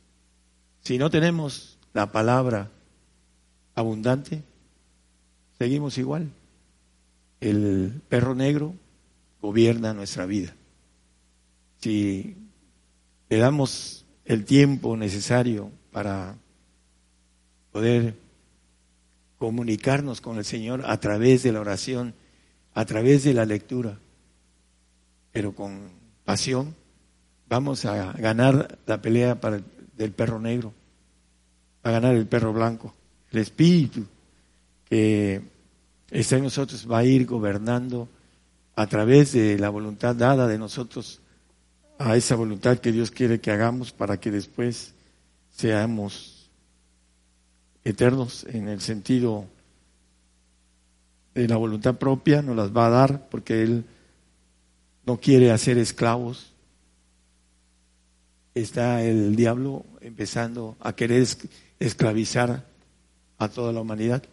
Si no tenemos la palabra abundante, seguimos igual. El perro negro gobierna nuestra vida. Si le damos el tiempo necesario para poder comunicarnos con el Señor a través de la oración, a través de la lectura, pero con pasión, vamos a ganar la pelea para del perro negro, a ganar el perro blanco. El espíritu que está en nosotros va a ir gobernando a través de la voluntad dada de nosotros a esa voluntad que Dios quiere que hagamos para que después seamos eternos en el sentido de la voluntad propia, nos las va a dar porque Él no quiere hacer esclavos. Está el diablo empezando a querer esclavizar a toda la humanidad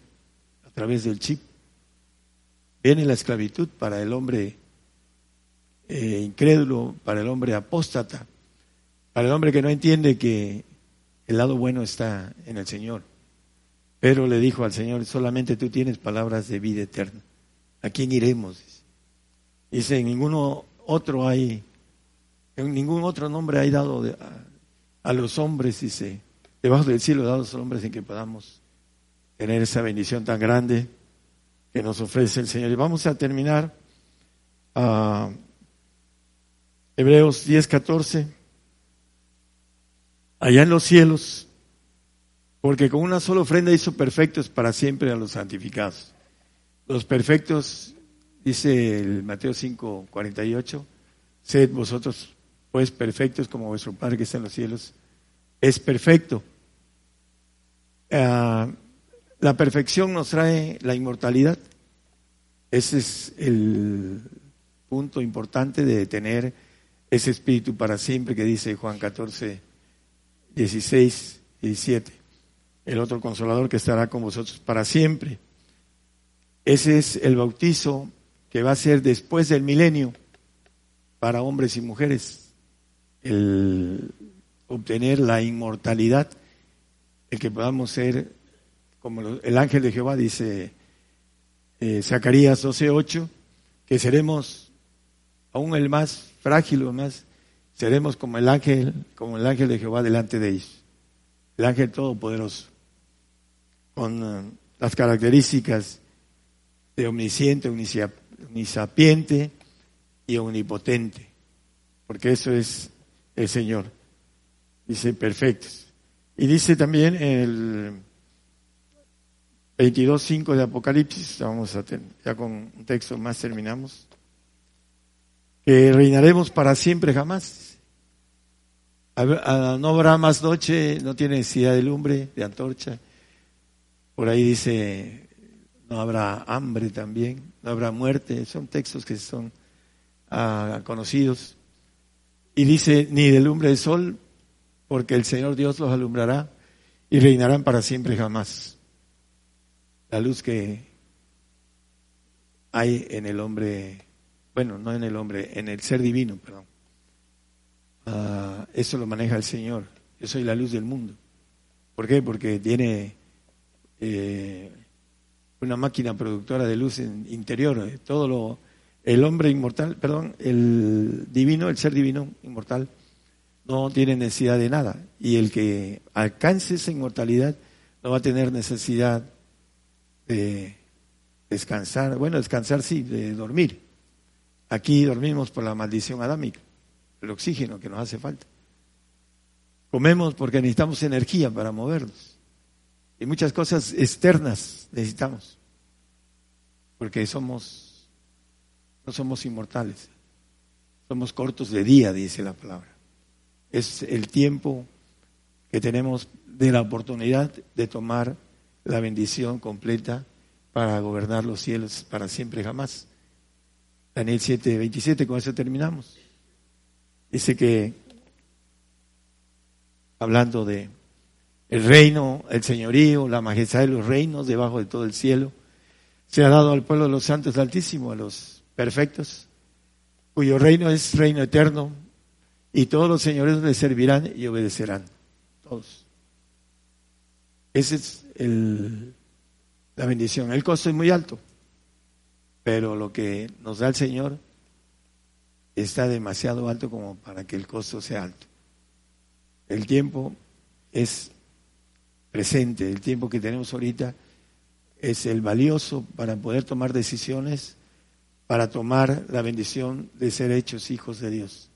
a través del chip. Viene la esclavitud para el hombre eh, incrédulo, para el hombre apóstata, para el hombre que no entiende que el lado bueno está en el Señor. Pero le dijo al Señor, solamente tú tienes palabras de vida eterna. ¿A quién iremos? Dice, ninguno otro hay, en ningún otro nombre hay dado a, a, los hombres, dice, debajo del cielo dado a los hombres en que podamos tener esa bendición tan grande que nos ofrece el Señor. Y vamos a terminar a Hebreos 10, 14. Allá en los cielos, porque con una sola ofrenda hizo perfectos para siempre a los santificados. Los perfectos, dice el Mateo 5, 48, sed vosotros pues perfectos como vuestro Padre que está en los cielos es perfecto. Uh, la perfección nos trae la inmortalidad. Ese es el punto importante de tener ese espíritu para siempre que dice Juan 14, 16, 17. El otro consolador que estará con vosotros para siempre. Ese es el bautizo que va a ser después del milenio para hombres y mujeres. El obtener la inmortalidad, el que podamos ser como el ángel de Jehová, dice eh, Zacarías 12:8, que seremos aún el más frágil o más, seremos como el ángel, como el ángel de Jehová delante de ellos, el ángel todopoderoso, con uh, las características de omnisciente, omnisapiente y omnipotente, porque eso es el Señor. Dice perfectos. Y dice también el 22.5 de Apocalipsis, vamos a tener, ya con un texto más terminamos, que reinaremos para siempre jamás. No habrá más noche, no tiene necesidad de lumbre, de antorcha. Por ahí dice, no habrá hambre también, no habrá muerte. Son textos que son ah, conocidos. Y dice, ni de lumbre de sol, porque el Señor Dios los alumbrará y reinarán para siempre jamás la luz que hay en el hombre, bueno, no en el hombre, en el ser divino, perdón. Uh, eso lo maneja el Señor. Yo soy la luz del mundo. ¿Por qué? Porque tiene eh, una máquina productora de luz interior. Todo lo, el hombre inmortal, perdón, el divino, el ser divino inmortal, no tiene necesidad de nada. Y el que alcance esa inmortalidad no va a tener necesidad de descansar, bueno, descansar sí, de dormir. Aquí dormimos por la maldición adámica, el oxígeno que nos hace falta. Comemos porque necesitamos energía para movernos. Y muchas cosas externas necesitamos. Porque somos, no somos inmortales. Somos cortos de día, dice la palabra. Es el tiempo que tenemos de la oportunidad de tomar la bendición completa para gobernar los cielos para siempre jamás. Daniel 7, 27, con eso terminamos. Dice que, hablando de el reino, el señorío, la majestad de los reinos debajo de todo el cielo. Se ha dado al pueblo de los santos altísimo, a los perfectos, cuyo reino es reino eterno, y todos los señores le servirán y obedecerán. Todos. Esa es el, la bendición. El costo es muy alto, pero lo que nos da el Señor está demasiado alto como para que el costo sea alto. El tiempo es presente, el tiempo que tenemos ahorita es el valioso para poder tomar decisiones, para tomar la bendición de ser hechos hijos de Dios.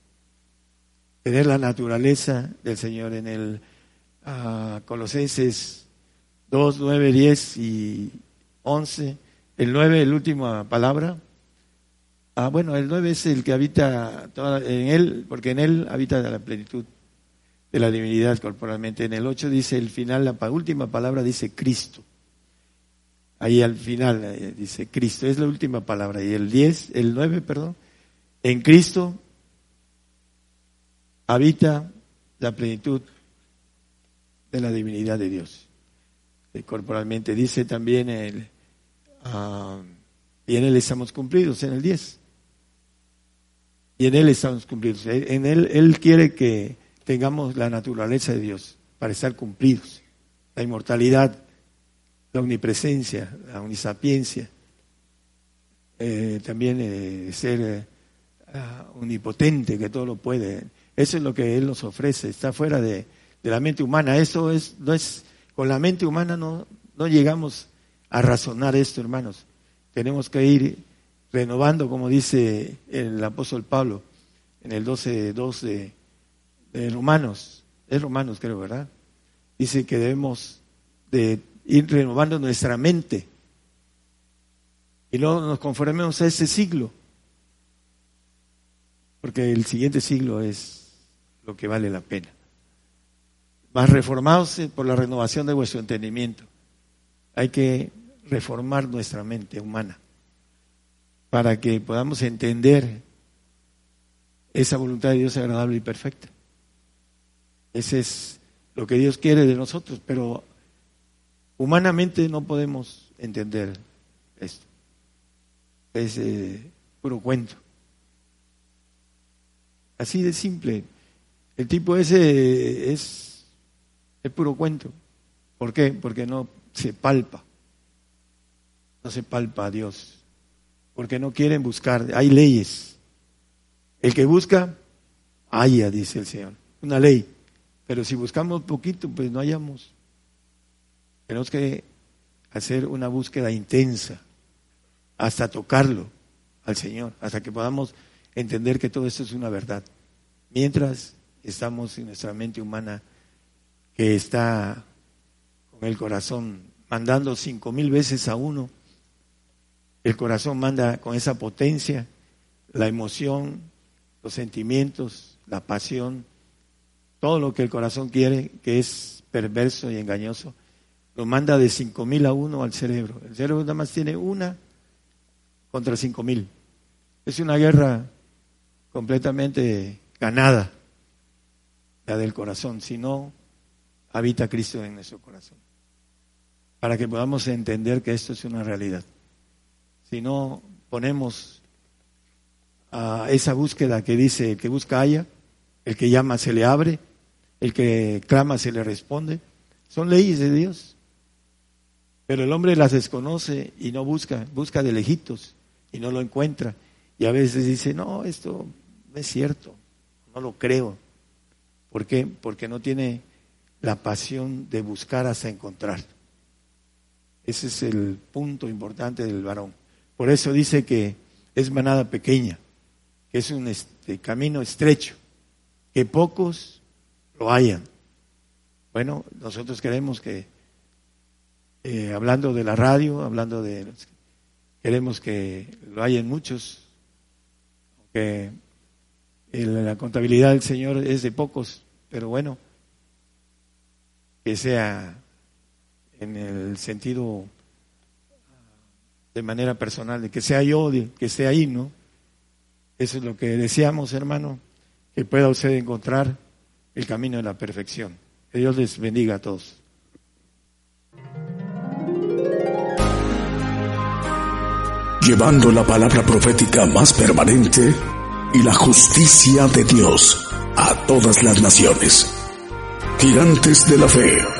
Tener la naturaleza del Señor en el uh, Colosenses 2, 9, 10 y 11. El 9, la última palabra. Ah, bueno, el 9 es el que habita en él, porque en él habita la plenitud de la divinidad corporalmente. En el 8 dice el final, la última palabra dice Cristo. Ahí al final eh, dice Cristo, es la última palabra. Y el 10, el 9, perdón, en Cristo habita la plenitud de la divinidad de Dios. Eh, corporalmente dice también el, uh, y en Él estamos cumplidos, en el 10. Y en Él estamos cumplidos. En Él, Él quiere que tengamos la naturaleza de Dios para estar cumplidos. La inmortalidad, la omnipresencia, la omnisapiencia, eh, también eh, ser ah, omnipotente, que todo lo puede. Eso es lo que Él nos ofrece, está fuera de, de, la mente humana. Eso es, no es, con la mente humana no, no llegamos a razonar esto, hermanos. Tenemos que ir renovando, como dice el apóstol Pablo en el 12.2 de, de Romanos. Es Romanos, creo, ¿verdad? Dice que debemos de ir renovando nuestra mente. Y luego nos conformemos a ese siglo. Porque el siguiente siglo es lo que vale la pena. Más reformados por la renovación de vuestro entendimiento. Hay que reformar nuestra mente humana para que podamos entender esa voluntad de Dios agradable y perfecta. Ese es lo que Dios quiere de nosotros, pero Humanamente no podemos entender esto. Es eh, puro cuento. Así de simple. El tipo ese es, es puro cuento. ¿Por qué? Porque no se palpa. No se palpa a Dios. Porque no quieren buscar. Hay leyes. El que busca, haya, dice el Señor. Una ley. Pero si buscamos poquito, pues no hallamos. Tenemos que hacer una búsqueda intensa hasta tocarlo al Señor, hasta que podamos entender que todo esto es una verdad. Mientras estamos en nuestra mente humana que está con el corazón mandando cinco mil veces a uno, el corazón manda con esa potencia la emoción, los sentimientos, la pasión, todo lo que el corazón quiere, que es perverso y engañoso, lo manda de cinco mil a uno al cerebro. El cerebro nada más tiene una contra cinco mil. Es una guerra completamente ganada, la del corazón, si no habita Cristo en nuestro corazón. Para que podamos entender que esto es una realidad. Si no ponemos a esa búsqueda que dice, el que busca haya, el que llama se le abre, el que clama se le responde, son leyes de Dios. Pero el hombre las desconoce y no busca, busca de lejitos y no lo encuentra. Y a veces dice, no, esto no es cierto, no lo creo. ¿Por qué? Porque no tiene la pasión de buscar hasta encontrar. Ese es el punto importante del varón. Por eso dice que es manada pequeña, que es un este, camino estrecho, que pocos lo hayan. Bueno, nosotros queremos que eh, hablando de la radio, hablando de... Queremos que lo hayan muchos, aunque la contabilidad del Señor es de pocos, pero bueno, que sea en el sentido ah, de manera personal, de que sea yo, de que sea ahí, ¿no? Eso es lo que deseamos, hermano, que pueda usted encontrar el camino de la perfección. Que Dios les bendiga a todos. Llevando la palabra profética más permanente y la justicia de Dios a todas las naciones. Gigantes de la Fe.